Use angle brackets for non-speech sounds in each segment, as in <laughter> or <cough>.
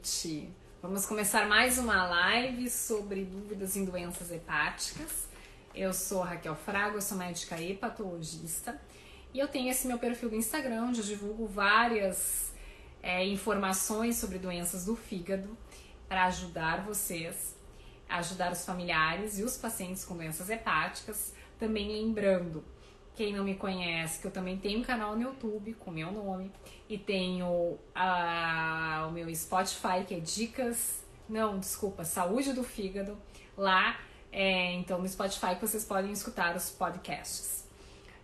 noite. Vamos começar mais uma live sobre dúvidas em doenças hepáticas. Eu sou Raquel Fraga, eu sou médica hepatologista e eu tenho esse meu perfil do Instagram onde eu divulgo várias é, informações sobre doenças do fígado para ajudar vocês, ajudar os familiares e os pacientes com doenças hepáticas. Também lembrando, quem não me conhece, que eu também tenho um canal no YouTube com meu nome e tenho a, o meu Spotify que é Dicas, não, desculpa, Saúde do Fígado. Lá, é, então no Spotify vocês podem escutar os podcasts.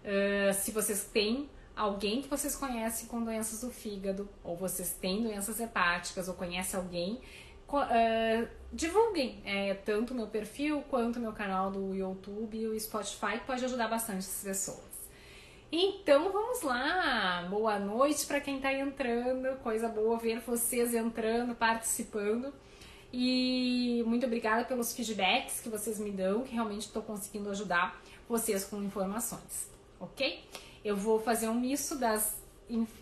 Uh, se vocês têm alguém que vocês conhecem com doenças do fígado, ou vocês têm doenças hepáticas, ou conhecem alguém, uh, divulguem é, tanto meu perfil quanto meu canal do YouTube e o Spotify, que pode ajudar bastante essas pessoas. Então vamos lá, boa noite para quem está entrando, coisa boa ver vocês entrando, participando. E muito obrigada pelos feedbacks que vocês me dão, que realmente estou conseguindo ajudar vocês com informações, ok? Eu vou fazer um misto das,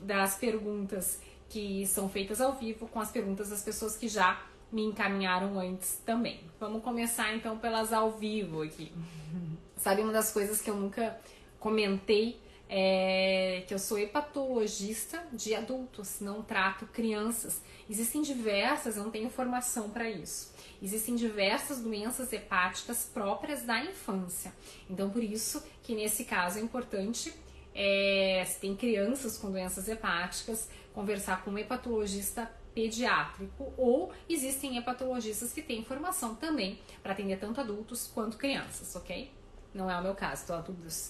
das perguntas que são feitas ao vivo com as perguntas das pessoas que já me encaminharam antes também. Vamos começar então pelas ao vivo aqui. <laughs> Sabe uma das coisas que eu nunca comentei é, que eu sou hepatologista de adultos, não trato crianças. Existem diversas, eu não tenho formação para isso. Existem diversas doenças hepáticas próprias da infância. Então, por isso que nesse caso é importante, é, se tem crianças com doenças hepáticas, conversar com um hepatologista pediátrico ou existem hepatologistas que têm formação também para atender tanto adultos quanto crianças, ok? Não é o meu caso, estou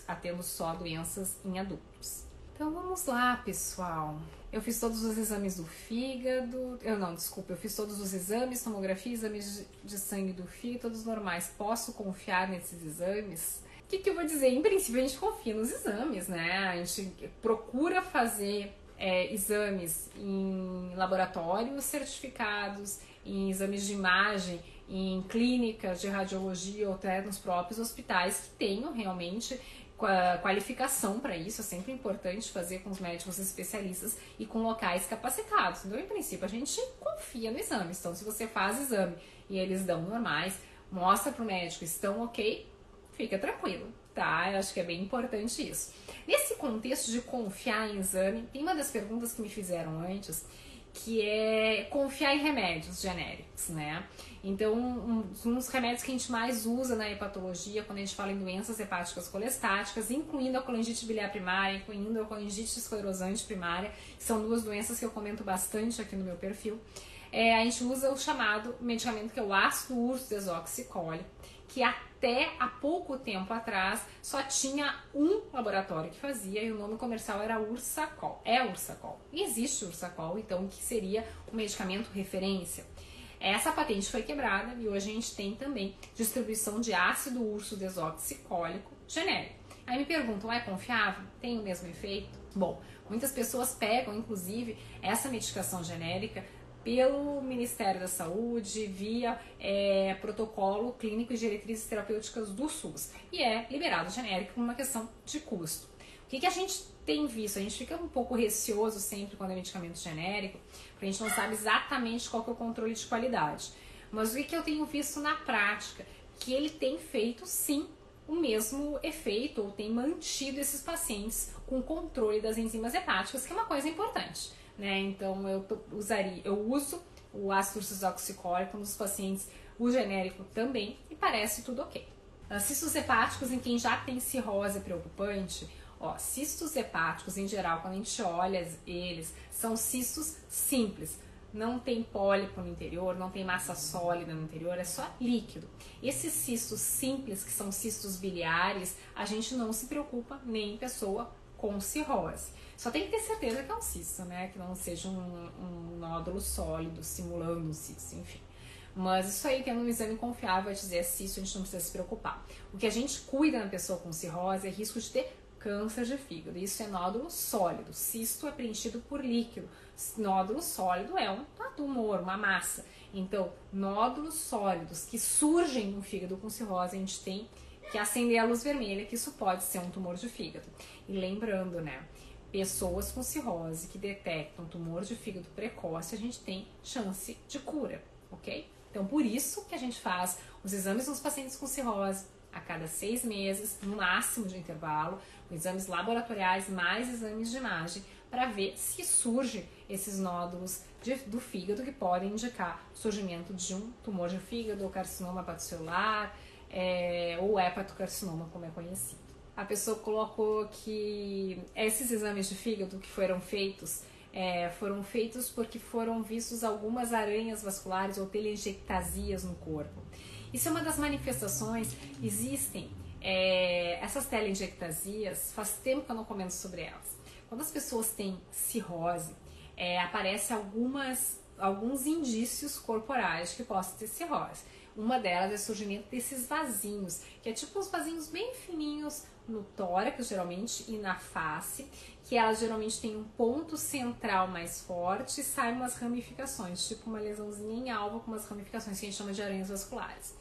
atendo só doenças em adultos. Então vamos lá, pessoal. Eu fiz todos os exames do fígado. Eu não, desculpa, eu fiz todos os exames, tomografia, exames de sangue do fígado, todos normais. Posso confiar nesses exames? O que, que eu vou dizer? Em princípio, a gente confia nos exames, né? A gente procura fazer é, exames em laboratórios certificados, em exames de imagem em clínicas de radiologia ou até nos próprios hospitais que tenham realmente qualificação para isso, é sempre importante fazer com os médicos especialistas e com locais capacitados. Então, em princípio, a gente confia no exame. Então, se você faz exame e eles dão normais, mostra para o médico, estão ok, fica tranquilo, tá? Eu acho que é bem importante isso. Nesse contexto de confiar em exame, tem uma das perguntas que me fizeram antes, que é confiar em remédios genéricos, né? Então, um, dos remédios que a gente mais usa na hepatologia, quando a gente fala em doenças hepáticas colestáticas, incluindo a colangite biliar primária, incluindo a colangite esclerosante primária, que são duas doenças que eu comento bastante aqui no meu perfil, é, a gente usa o chamado medicamento que é o ácido urso desoxicólico, que até há pouco tempo atrás só tinha um laboratório que fazia e o nome comercial era Ursacol. É Ursacol. E existe Ursacol, então, que seria o medicamento referência. Essa patente foi quebrada e hoje a gente tem também distribuição de ácido urso desoxicólico genérico. Aí me perguntam, é confiável? Tem o mesmo efeito? Bom, muitas pessoas pegam, inclusive, essa medicação genérica pelo Ministério da Saúde via é, protocolo clínico e diretrizes terapêuticas do SUS e é liberado genérico por uma questão de custo. O que, que a gente tem visto? A gente fica um pouco receoso sempre quando é medicamento genérico, porque a gente não sabe exatamente qual é o controle de qualidade. Mas o que eu tenho visto na prática? Que ele tem feito sim o mesmo efeito ou tem mantido esses pacientes com controle das enzimas hepáticas, que é uma coisa importante. Né? Então eu usaria, eu uso o ácido ursoxicólico nos pacientes, o genérico também, e parece tudo ok. Cistos hepáticos em quem já tem cirrose preocupante, Ó, cistos hepáticos, em geral, quando a gente olha eles, são cistos simples. Não tem pólipo no interior, não tem massa sólida no interior, é só líquido. Esses cistos simples, que são cistos biliares, a gente não se preocupa nem em pessoa com cirrose. Só tem que ter certeza que é um cisto, né? Que não seja um, um nódulo sólido simulando um cisto, enfim. Mas isso aí, tendo um exame confiável, vai dizer se isso a gente não precisa se preocupar. O que a gente cuida na pessoa com cirrose é risco de ter câncer de fígado. Isso é nódulo sólido. Cisto é preenchido por líquido. Nódulo sólido é um tumor, uma massa. Então, nódulos sólidos que surgem no fígado com cirrose, a gente tem que acender a luz vermelha, que isso pode ser um tumor de fígado. E lembrando, né? pessoas com cirrose que detectam tumor de fígado precoce, a gente tem chance de cura, ok? Então, por isso que a gente faz os exames nos pacientes com cirrose a cada seis meses, no máximo de intervalo, exames laboratoriais mais exames de imagem, para ver se surge esses nódulos de, do fígado que podem indicar o surgimento de um tumor de fígado, ou carcinoma hepatocelular, é, ou hepatocarcinoma, como é conhecido. A pessoa colocou que esses exames de fígado que foram feitos é, foram feitos porque foram vistos algumas aranhas vasculares ou telangiectasias no corpo. Isso é uma das manifestações, existem é, essas telangiectasias, faz tempo que eu não comento sobre elas. Quando as pessoas têm cirrose, é, aparecem algumas, alguns indícios corporais que possam ter cirrose. Uma delas é o surgimento desses vasinhos, que é tipo uns vasinhos bem fininhos no tórax, geralmente, e na face, que elas geralmente têm um ponto central mais forte e saem umas ramificações, tipo uma lesãozinha em alvo com umas ramificações que a gente chama de aranhas vasculares.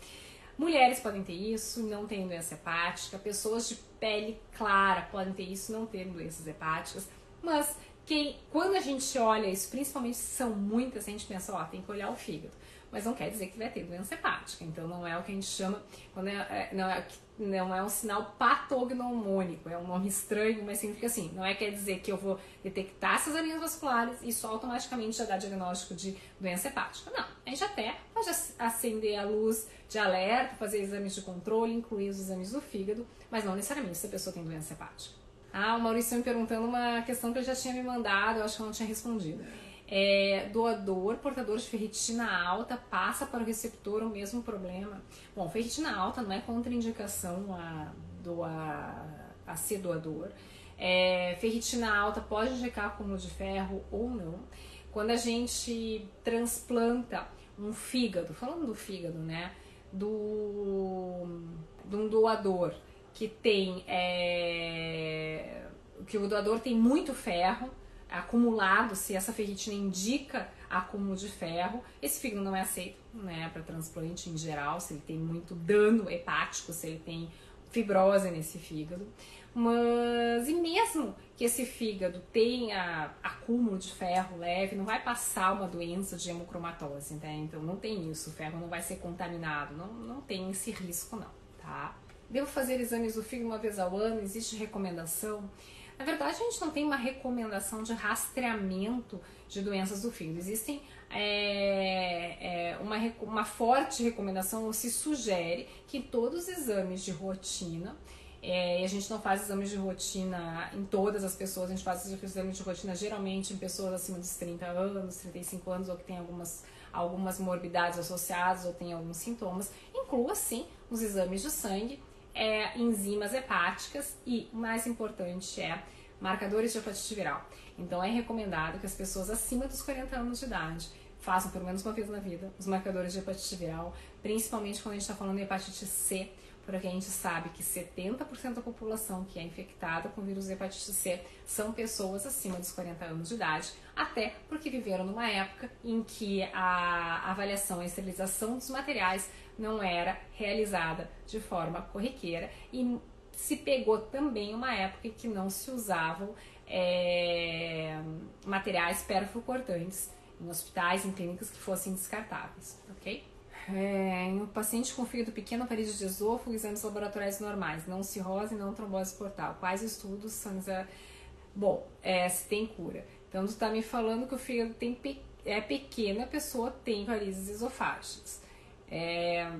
Mulheres podem ter isso, não tem doença hepática. Pessoas de pele clara podem ter isso, não ter doenças hepáticas. Mas quem, quando a gente olha isso, principalmente se são muitas, a gente pensa, ó, tem que olhar o fígado mas não quer dizer que vai ter doença hepática. Então não é o que a gente chama, quando é, é, não, é, não é um sinal patognomônico, é um nome estranho, mas significa assim, não é quer dizer que eu vou detectar aninhas vasculares e isso automaticamente já dá diagnóstico de doença hepática. Não, a gente até pode acender a luz de alerta, fazer exames de controle, incluir os exames do fígado, mas não necessariamente se a pessoa tem doença hepática. Ah, o Maurício me perguntando uma questão que ele já tinha me mandado, eu acho que eu não tinha respondido é, doador, portador de ferritina alta, passa para o receptor o mesmo problema. Bom, ferritina alta não é contraindicação a, doar, a ser doador. É, ferritina alta pode indicar acúmulo de ferro ou não. Quando a gente transplanta um fígado, falando do fígado, né? Do, de um doador que tem. É, que o doador tem muito ferro, acumulado, se essa ferritina indica acúmulo de ferro, esse fígado não é aceito né, para transplante em geral, se ele tem muito dano hepático, se ele tem fibrose nesse fígado. Mas, e mesmo que esse fígado tenha acúmulo de ferro leve, não vai passar uma doença de hemocromatose, né? Então não tem isso, o ferro não vai ser contaminado, não, não tem esse risco não, tá? Devo fazer exames do fígado uma vez ao ano, existe recomendação? Na verdade, a gente não tem uma recomendação de rastreamento de doenças do fígado. Existem é, é, uma, uma forte recomendação, ou se sugere que todos os exames de rotina, é, e a gente não faz exames de rotina em todas as pessoas, a gente faz exames de rotina geralmente em pessoas acima dos 30 anos, 35 anos, ou que tem algumas, algumas morbidades associadas, ou tem alguns sintomas, inclua sim os exames de sangue é enzimas hepáticas e, o mais importante, é marcadores de hepatite viral. Então, é recomendado que as pessoas acima dos 40 anos de idade façam pelo menos uma vez na vida os marcadores de hepatite viral, principalmente quando a gente está falando de hepatite C, porque a gente sabe que 70% da população que é infectada com vírus de hepatite C são pessoas acima dos 40 anos de idade, até porque viveram numa época em que a avaliação e esterilização dos materiais não era realizada de forma corriqueira e se pegou também uma época em que não se usavam é, materiais perfluocortantes em hospitais, em clínicas que fossem descartáveis, ok? É, em um paciente com fígado pequeno, varizes de esôfago, exames laboratoriais normais, não cirrose, não trombose portal. Quais estudos são... Bom, é, se tem cura. Então, tu tá me falando que o fígado tem pe... é pequeno, a pessoa tem varizes esofágicas. É,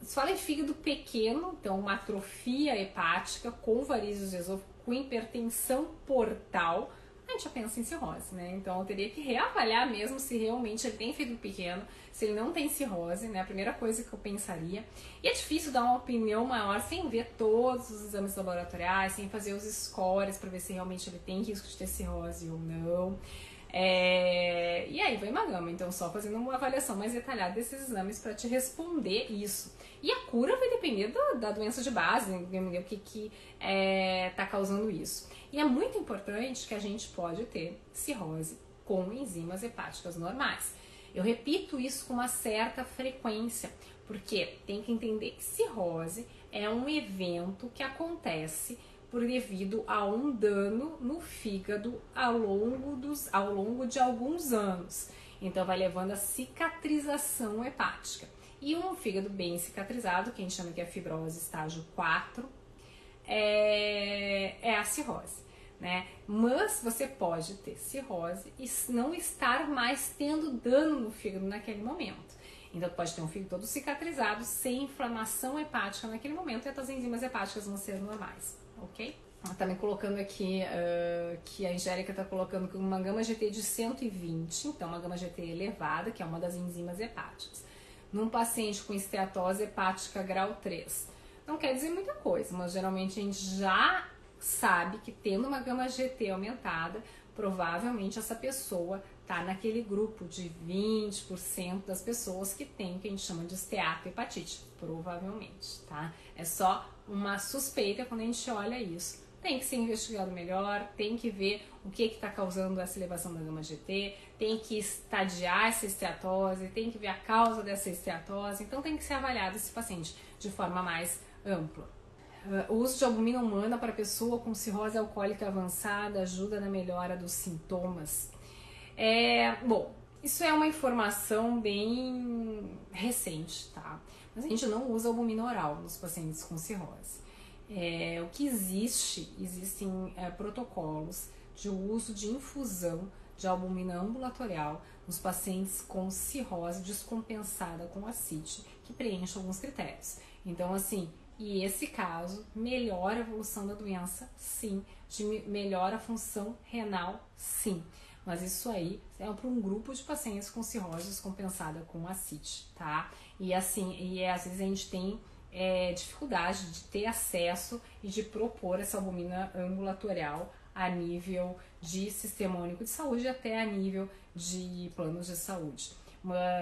se fala em fígado pequeno, então uma atrofia hepática com varizes esôfago, com hipertensão portal, a gente já pensa em cirrose, né? Então eu teria que reavaliar mesmo se realmente ele tem fígado pequeno, se ele não tem cirrose, né? A primeira coisa que eu pensaria. E é difícil dar uma opinião maior sem ver todos os exames laboratoriais, sem fazer os scores para ver se realmente ele tem risco de ter cirrose ou não. É... E aí vai uma gama, então só fazendo uma avaliação mais detalhada desses exames para te responder isso. E a cura vai depender da, da doença de base, o que que é, tá causando isso. E é muito importante que a gente pode ter cirrose com enzimas hepáticas normais. Eu repito isso com uma certa frequência, porque tem que entender que cirrose é um evento que acontece por devido a um dano no fígado ao longo, dos, ao longo de alguns anos. Então vai levando a cicatrização hepática. E um fígado bem cicatrizado, que a gente chama que é fibrose estágio 4, é, é a cirrose. Né? Mas você pode ter cirrose e não estar mais tendo dano no fígado naquele momento. Então pode ter um fígado todo cicatrizado, sem inflamação hepática naquele momento e as enzimas hepáticas vão ser normais, ok? Também colocando aqui uh, que a Angélica está colocando uma gama GT de 120, então uma gama GT elevada, que é uma das enzimas hepáticas. Num paciente com esteatose hepática grau 3. Não quer dizer muita coisa, mas geralmente a gente já sabe que tendo uma gama GT aumentada, provavelmente essa pessoa está naquele grupo de 20% das pessoas que tem o que a gente chama de esteatohepatite, provavelmente, tá? É só uma suspeita quando a gente olha isso. Tem que ser investigado melhor, tem que ver o que está causando essa elevação da gama GT, tem que estadiar essa esteatose, tem que ver a causa dessa esteatose, então tem que ser avaliado esse paciente de forma mais ampla. Uh, o uso de albumina humana para pessoa com cirrose alcoólica avançada ajuda na melhora dos sintomas. É, bom, isso é uma informação bem recente, tá? Mas a gente não usa albumina oral nos pacientes com cirrose. É, o que existe, existem é, protocolos de uso de infusão de albumina ambulatorial nos pacientes com cirrose descompensada com acite, que preenchem alguns critérios. Então, assim, e esse caso melhora a evolução da doença, sim, melhora a função renal, sim. Mas isso aí é para um grupo de pacientes com cirrose descompensada com acite, tá? E assim, e às vezes a gente tem é, dificuldade de ter acesso e de propor essa albumina ambulatorial a nível de sistema único de saúde até a nível de planos de saúde.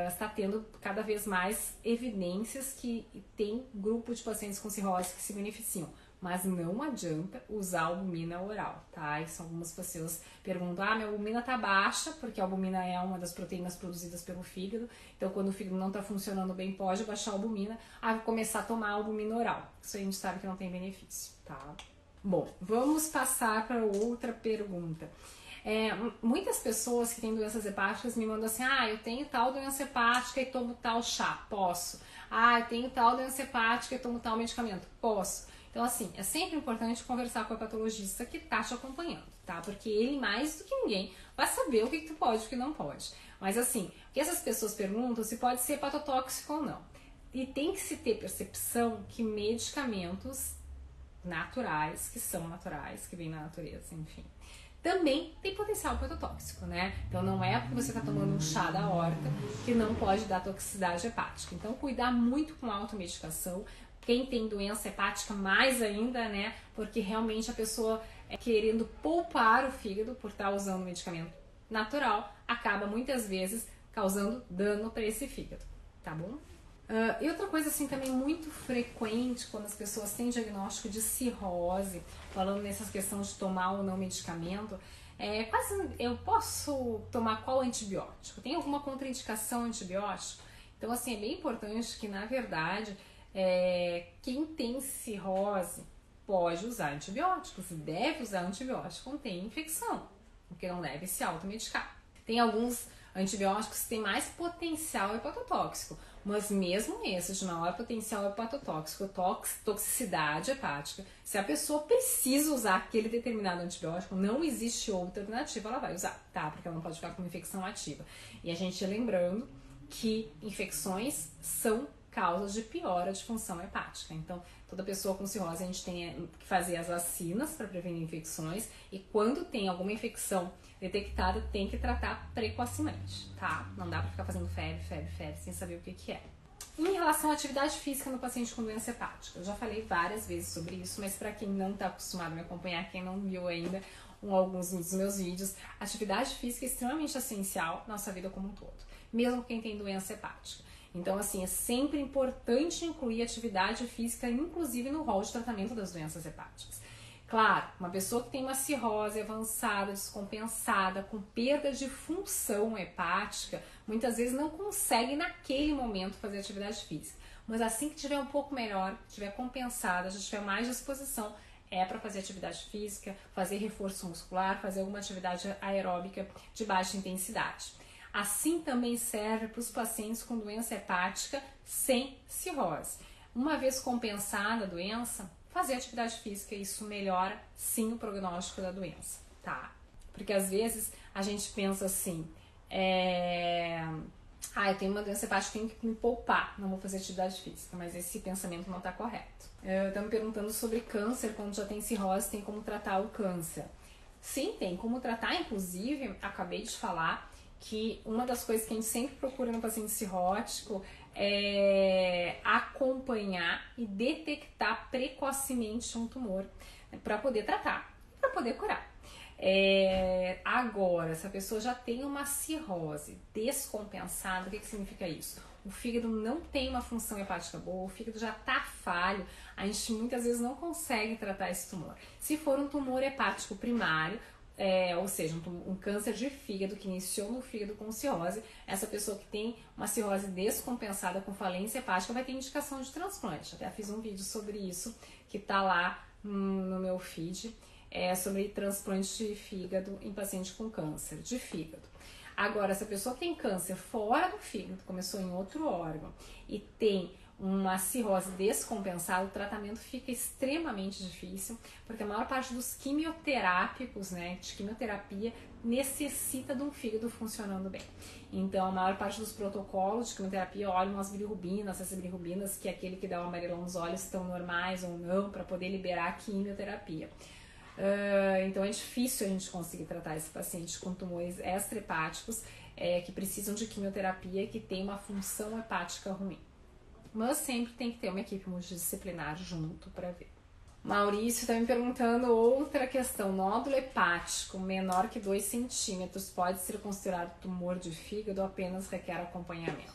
Está tendo cada vez mais evidências que tem grupo de pacientes com cirrose que se beneficiam mas não adianta usar albumina oral, tá? E algumas pessoas perguntam: ah, minha albumina tá baixa, porque a albumina é uma das proteínas produzidas pelo fígado, então quando o fígado não tá funcionando bem, pode baixar a albumina, ah, vou começar a tomar albumina oral. Isso a gente sabe que não tem benefício, tá? Bom, vamos passar para outra pergunta. É, muitas pessoas que têm doenças hepáticas me mandam assim: ah, eu tenho tal doença hepática e tomo tal chá, posso. Ah, eu tenho tal doença hepática e tomo tal medicamento, posso. Então, assim, é sempre importante conversar com o hepatologista que tá te acompanhando, tá? Porque ele, mais do que ninguém, vai saber o que, que tu pode e o que não pode. Mas, assim, o que essas pessoas perguntam se pode ser hepatotóxico ou não. E tem que se ter percepção que medicamentos naturais, que são naturais, que vêm na natureza, enfim, também tem potencial hepatotóxico, né? Então não é porque você está tomando um chá da horta que não pode dar toxicidade hepática. Então cuidar muito com a automedicação, quem tem doença hepática, mais ainda, né? Porque realmente a pessoa é querendo poupar o fígado por estar usando medicamento natural, acaba muitas vezes causando dano para esse fígado, tá bom? Uh, e outra coisa assim também muito frequente quando as pessoas têm diagnóstico de cirrose, falando nessas questões de tomar ou não medicamento, é quase eu posso tomar qual antibiótico? Tem alguma contraindicação antibiótico? Então assim é bem importante que na verdade é, quem tem cirrose pode usar antibióticos, deve usar antibiótico quando tem infecção, porque não deve se automedicar. Tem alguns antibióticos que têm mais potencial hepatotóxico, mas mesmo esses de maior potencial hepatotóxico, tox, toxicidade hepática, se a pessoa precisa usar aquele determinado antibiótico, não existe outra alternativa, ela vai usar, tá? Porque ela não pode ficar com uma infecção ativa. E a gente lembrando que infecções são causas de piora de função hepática. Então, toda pessoa com cirrose a gente tem que fazer as vacinas para prevenir infecções e quando tem alguma infecção detectada, tem que tratar precocemente, tá? Não dá para ficar fazendo febre, febre, febre sem saber o que, que é. Em relação à atividade física no paciente com doença hepática, eu já falei várias vezes sobre isso, mas para quem não está acostumado a me acompanhar, quem não viu ainda um, alguns dos meus vídeos, atividade física é extremamente essencial na nossa vida como um todo, mesmo quem tem doença hepática. Então, assim, é sempre importante incluir atividade física, inclusive no rol de tratamento das doenças hepáticas. Claro, uma pessoa que tem uma cirrose avançada, descompensada, com perda de função hepática, muitas vezes não consegue naquele momento fazer atividade física. Mas assim que tiver um pouco melhor, tiver compensada, já tiver mais disposição, é para fazer atividade física, fazer reforço muscular, fazer alguma atividade aeróbica de baixa intensidade. Assim também serve para os pacientes com doença hepática sem cirrose. Uma vez compensada a doença, fazer atividade física, isso melhora sim o prognóstico da doença, tá? Porque às vezes a gente pensa assim, é... ah, eu tenho uma doença hepática, tenho que me poupar, não vou fazer atividade física, mas esse pensamento não está correto. Estão me perguntando sobre câncer, quando já tem cirrose, tem como tratar o câncer. Sim, tem como tratar, inclusive, acabei de falar que uma das coisas que a gente sempre procura no paciente cirrótico é acompanhar e detectar precocemente um tumor né, para poder tratar, para poder curar. É, agora, se a pessoa já tem uma cirrose descompensada, o que, que significa isso? O fígado não tem uma função hepática boa, o fígado já está falho, a gente muitas vezes não consegue tratar esse tumor. Se for um tumor hepático primário, é, ou seja, um, um, câncer de fígado que iniciou no fígado com cirrose, essa pessoa que tem uma cirrose descompensada com falência hepática vai ter indicação de transplante. Até fiz um vídeo sobre isso que está lá no meu feed, é, sobre transplante de fígado em paciente com câncer de fígado. Agora, se a pessoa tem câncer fora do fígado, começou em outro órgão e tem uma cirrose descompensada, o tratamento fica extremamente difícil, porque a maior parte dos quimioterápicos, né, de quimioterapia, necessita de um fígado funcionando bem. Então, a maior parte dos protocolos de quimioterapia olham as bilirrubinas, essas bilirrubinas, que é aquele que dá o amarelão nos olhos, estão normais ou não, para poder liberar a quimioterapia. Uh, então, é difícil a gente conseguir tratar esse paciente com tumores extrahepáticos é, que precisam de quimioterapia que tem uma função hepática ruim. Mas sempre tem que ter uma equipe multidisciplinar junto para ver. Maurício está me perguntando outra questão. Nódulo hepático menor que 2 centímetros pode ser considerado tumor de fígado ou apenas requer acompanhamento?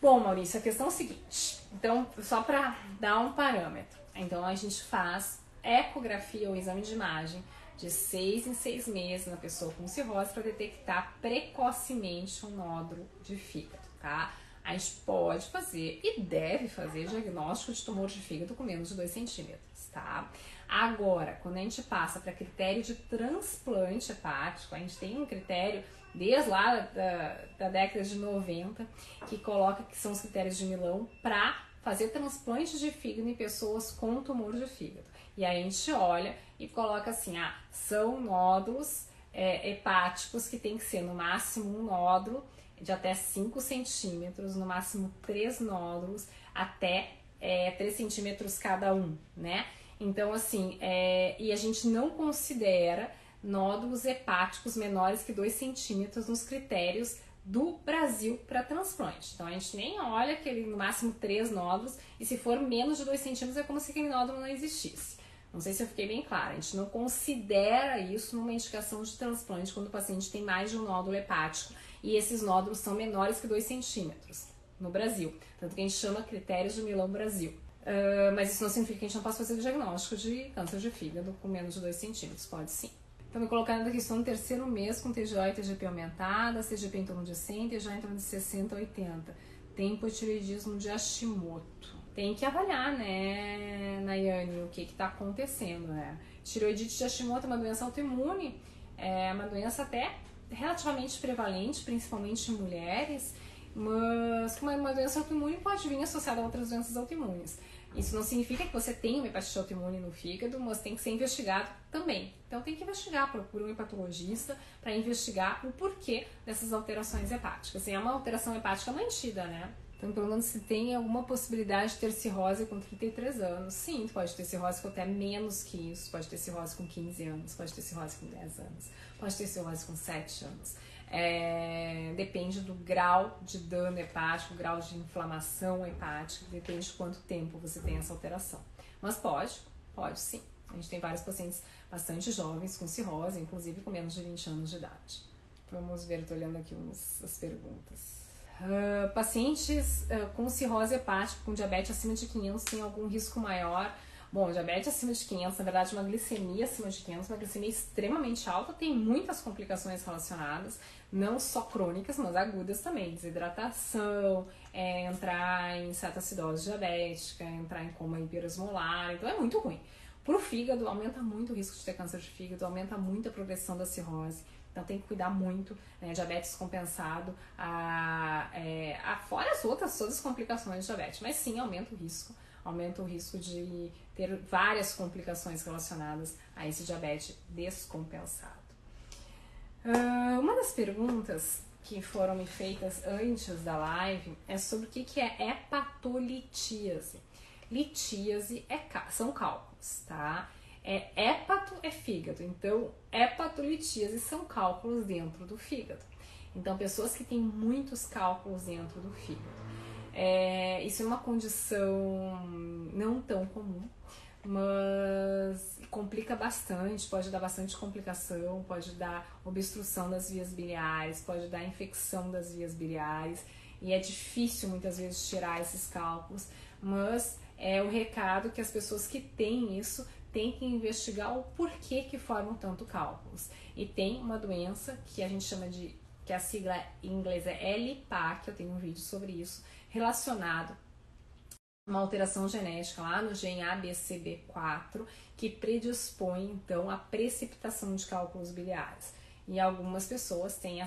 Bom, Maurício, a questão é a seguinte. Então, só para dar um parâmetro. Então, a gente faz ecografia ou exame de imagem de seis em seis meses na pessoa com cirrose para detectar precocemente um nódulo de fígado, tá? A gente pode fazer e deve fazer diagnóstico de tumor de fígado com menos de 2 centímetros, tá? Agora, quando a gente passa para critério de transplante hepático, a gente tem um critério desde lá da, da década de 90 que coloca que são os critérios de Milão para fazer transplante de fígado em pessoas com tumor de fígado. E aí a gente olha e coloca assim, ah, são nódulos é, hepáticos que tem que ser no máximo um nódulo de até 5 centímetros, no máximo 3 nódulos, até é, 3 centímetros cada um, né? Então, assim, é, e a gente não considera nódulos hepáticos menores que 2 centímetros nos critérios do Brasil para transplante. Então a gente nem olha aquele no máximo 3 nódulos, e se for menos de 2 centímetros é como se aquele nódulo não existisse. Não sei se eu fiquei bem clara. A gente não considera isso numa indicação de transplante quando o paciente tem mais de um nódulo hepático e esses nódulos são menores que 2 centímetros no Brasil. Tanto que a gente chama critérios de Milão Brasil. Uh, mas isso não significa que a gente não possa fazer o diagnóstico de câncer de fígado com menos de 2 centímetros. Pode sim. Então, me colocando aqui, estou no terceiro mês com TGO e TGP aumentada, TGP em torno de 100, TGO em torno de 60 a 80. Tem hipotireoidismo de Hashimoto. Tem que avaliar, né, Nayane, o que está acontecendo, né? Tireoidite de Hashimoto é uma doença autoimune, é uma doença até relativamente prevalente, principalmente em mulheres, mas é uma doença autoimune pode vir associada a outras doenças autoimunes. Isso não significa que você tem uma hepatite autoimune no fígado, mas tem que ser investigado também. Então tem que investigar, procura um hepatologista para investigar o porquê dessas alterações hepáticas. E é uma alteração hepática mantida, né? Então, perguntando se tem alguma possibilidade de ter cirrose com 33 anos. Sim, pode ter cirrose com até menos que isso. Pode ter cirrose com 15 anos, pode ter cirrose com 10 anos, pode ter cirrose com 7 anos. É, depende do grau de dano hepático, grau de inflamação hepática, depende de quanto tempo você tem essa alteração. Mas pode, pode sim. A gente tem vários pacientes bastante jovens com cirrose, inclusive com menos de 20 anos de idade. Vamos ver, estou olhando aqui umas, as perguntas. Uh, pacientes uh, com cirrose hepática, com diabetes acima de 500, têm algum risco maior? Bom, diabetes acima de 500, na verdade, uma glicemia acima de 500, uma glicemia extremamente alta, tem muitas complicações relacionadas, não só crônicas, mas agudas também. Desidratação, é, entrar em cetoacidose diabética, entrar em coma hiperosmolar, então é muito ruim. Para o fígado, aumenta muito o risco de ter câncer de fígado, aumenta muito a progressão da cirrose. Então tem que cuidar muito, né? Diabetes compensado, a, é, a, fora as outras todas as complicações de diabetes. Mas sim, aumenta o risco, aumenta o risco de ter várias complicações relacionadas a esse diabetes descompensado. Uh, uma das perguntas que foram me feitas antes da live é sobre o que, que é hepatolitíase. Litíase é, são cálculos, tá? É hepato é fígado, então hepatolitíase são cálculos dentro do fígado. Então, pessoas que têm muitos cálculos dentro do fígado. É, isso é uma condição não tão comum, mas complica bastante, pode dar bastante complicação, pode dar obstrução das vias biliares, pode dar infecção das vias biliares, e é difícil muitas vezes tirar esses cálculos, mas é o recado que as pessoas que têm isso têm que investigar o porquê que formam tanto cálculos. E tem uma doença que a gente chama de, que a sigla em inglês é LPA, que eu tenho um vídeo sobre isso, relacionado a uma alteração genética lá no gene ABCB4, que predispõe então à precipitação de cálculos biliares. E algumas pessoas têm a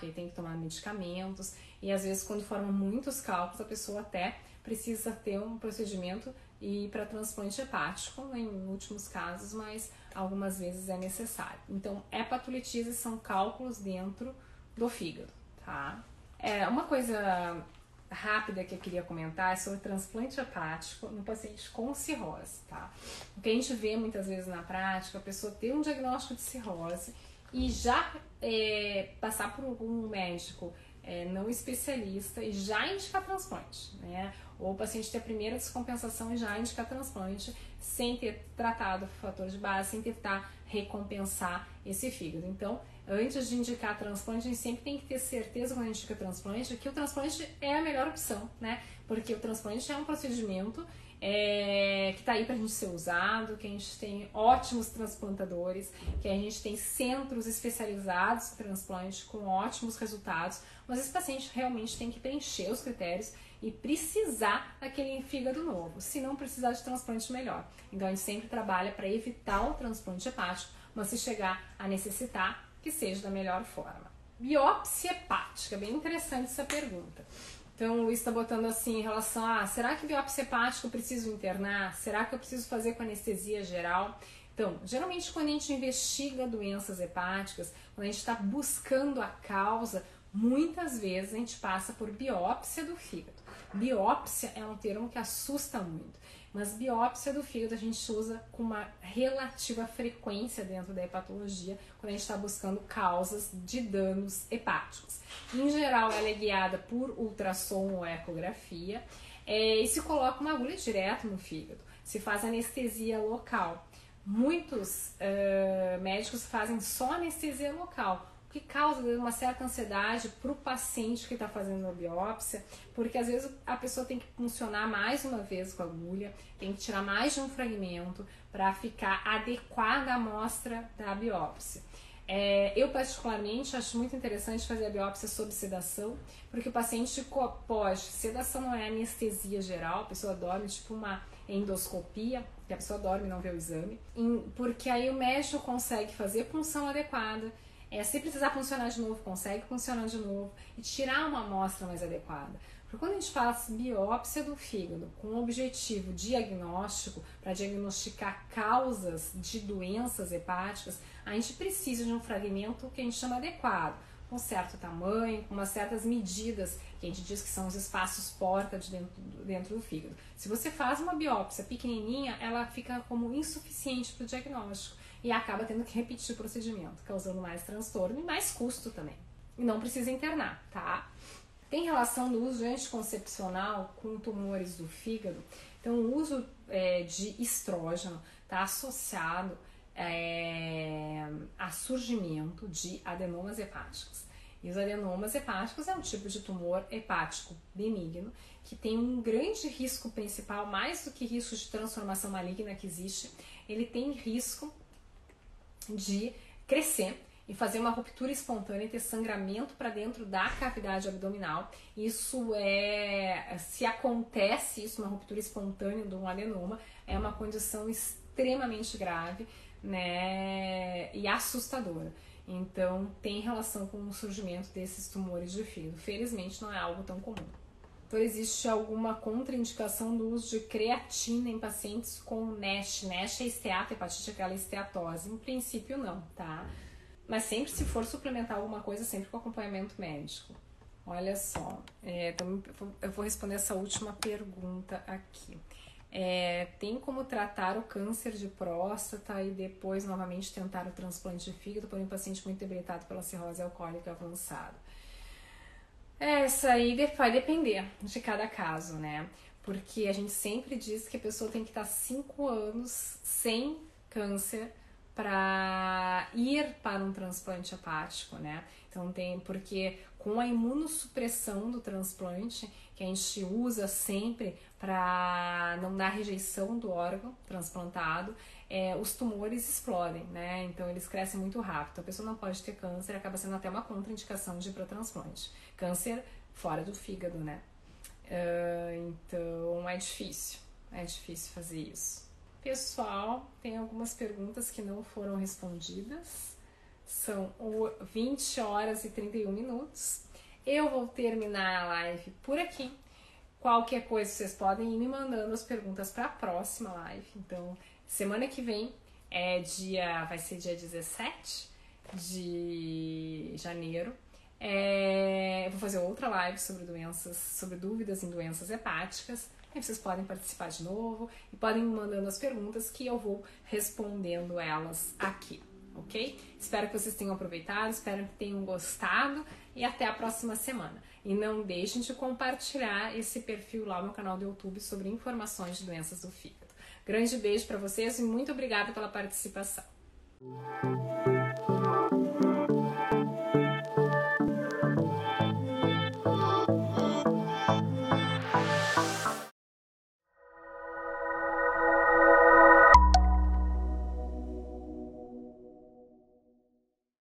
que tem que tomar medicamentos, e às vezes quando formam muitos cálculos, a pessoa até precisa ter um procedimento e para transplante hepático, em últimos casos, mas algumas vezes é necessário. Então, hepatolitise são cálculos dentro do fígado, tá? É, uma coisa rápida que eu queria comentar é sobre transplante hepático no paciente com cirrose, tá? O que a gente vê muitas vezes na prática, a pessoa ter um diagnóstico de cirrose e já é, passar por um médico é, não especialista e já indicar transplante, né? Ou o paciente ter a primeira descompensação e já indicar transplante sem ter tratado o fator de base, sem tentar recompensar esse fígado. Então, antes de indicar transplante, a gente sempre tem que ter certeza quando a gente indica transplante que o transplante é a melhor opção, né? Porque o transplante é um procedimento é, que está aí para a gente ser usado, que a gente tem ótimos transplantadores, que a gente tem centros especializados em transplante com ótimos resultados, mas esse paciente realmente tem que preencher os critérios e precisar daquele fígado novo. Se não precisar de transplante, melhor. Então a gente sempre trabalha para evitar o transplante hepático, mas se chegar a necessitar, que seja da melhor forma. Biópsia hepática, bem interessante essa pergunta. Então, o Luiz está botando assim em relação a: será que biópsia hepática eu preciso internar? Será que eu preciso fazer com anestesia geral? Então, geralmente, quando a gente investiga doenças hepáticas, quando a gente está buscando a causa, muitas vezes a gente passa por biópsia do fígado. Biópsia é um termo que assusta muito, mas biópsia do fígado a gente usa com uma relativa frequência dentro da hepatologia quando a gente está buscando causas de danos hepáticos. Em geral, ela é guiada por ultrassom ou ecografia é, e se coloca uma agulha direto no fígado, se faz anestesia local. Muitos uh, médicos fazem só anestesia local, que causa uma certa ansiedade para o paciente que está fazendo a biópsia, porque às vezes a pessoa tem que funcionar mais uma vez com a agulha, tem que tirar mais de um fragmento para ficar adequada a amostra da biópsia. É, eu, particularmente, acho muito interessante fazer a biópsia sob sedação, porque o paciente pode. Sedação não é anestesia geral, a pessoa dorme tipo uma endoscopia, que a pessoa dorme e não vê o exame, porque aí o médico consegue fazer punção adequada é, se precisar funcionar de novo, consegue funcionar de novo e tirar uma amostra mais adequada. Porque quando a gente faz biópsia do fígado com o objetivo diagnóstico, para diagnosticar causas de doenças hepáticas, a gente precisa de um fragmento que a gente chama adequado, com certo tamanho, com umas certas medidas, que a gente diz que são os espaços porta de dentro, dentro do fígado. Se você faz uma biópsia pequenininha, ela fica como insuficiente para o diagnóstico e acaba tendo que repetir o procedimento, causando mais transtorno e mais custo também. E não precisa internar, tá? Tem relação do uso anticoncepcional com tumores do fígado. Então, o uso é, de estrógeno está associado é, a surgimento de adenomas hepáticos. E os adenomas hepáticos é um tipo de tumor hepático benigno que tem um grande risco principal, mais do que risco de transformação maligna que existe, ele tem risco de crescer e fazer uma ruptura espontânea e ter sangramento para dentro da cavidade abdominal. Isso é, se acontece isso, uma ruptura espontânea de um adenoma, é uma condição extremamente grave, né, e assustadora. Então, tem relação com o surgimento desses tumores de fígado. Felizmente, não é algo tão comum. Então, existe alguma contraindicação do uso de creatina em pacientes com NASH? NASH é esteato, hepatite, aquela esteatose. Em princípio, não, tá? Mas sempre se for suplementar alguma coisa, sempre com acompanhamento médico. Olha só, é, então eu vou responder essa última pergunta aqui. É, tem como tratar o câncer de próstata e depois novamente tentar o transplante de fígado por um paciente muito debilitado pela cirrose alcoólica avançada? Essa aí vai depender de cada caso, né? Porque a gente sempre diz que a pessoa tem que estar 5 anos sem câncer para ir para um transplante hepático, né? Então tem porque com a imunossupressão do transplante que a gente usa sempre para não dar rejeição do órgão transplantado, é, os tumores explodem, né? Então eles crescem muito rápido. A pessoa não pode ter câncer, acaba sendo até uma contraindicação de ir para transplante. Câncer fora do fígado, né? Uh, então é difícil, é difícil fazer isso. Pessoal, tem algumas perguntas que não foram respondidas. São 20 horas e 31 minutos. Eu vou terminar a live por aqui. Qualquer coisa vocês podem ir me mandando as perguntas para a próxima live. Então, semana que vem é dia, vai ser dia 17 de janeiro. É, vou fazer outra live sobre doenças, sobre dúvidas em doenças hepáticas. Aí vocês podem participar de novo e podem me mandando as perguntas que eu vou respondendo elas aqui, ok? Espero que vocês tenham aproveitado, espero que tenham gostado e até a próxima semana. E não deixem de compartilhar esse perfil lá no canal do YouTube sobre informações de doenças do fígado. Grande beijo para vocês e muito obrigada pela participação.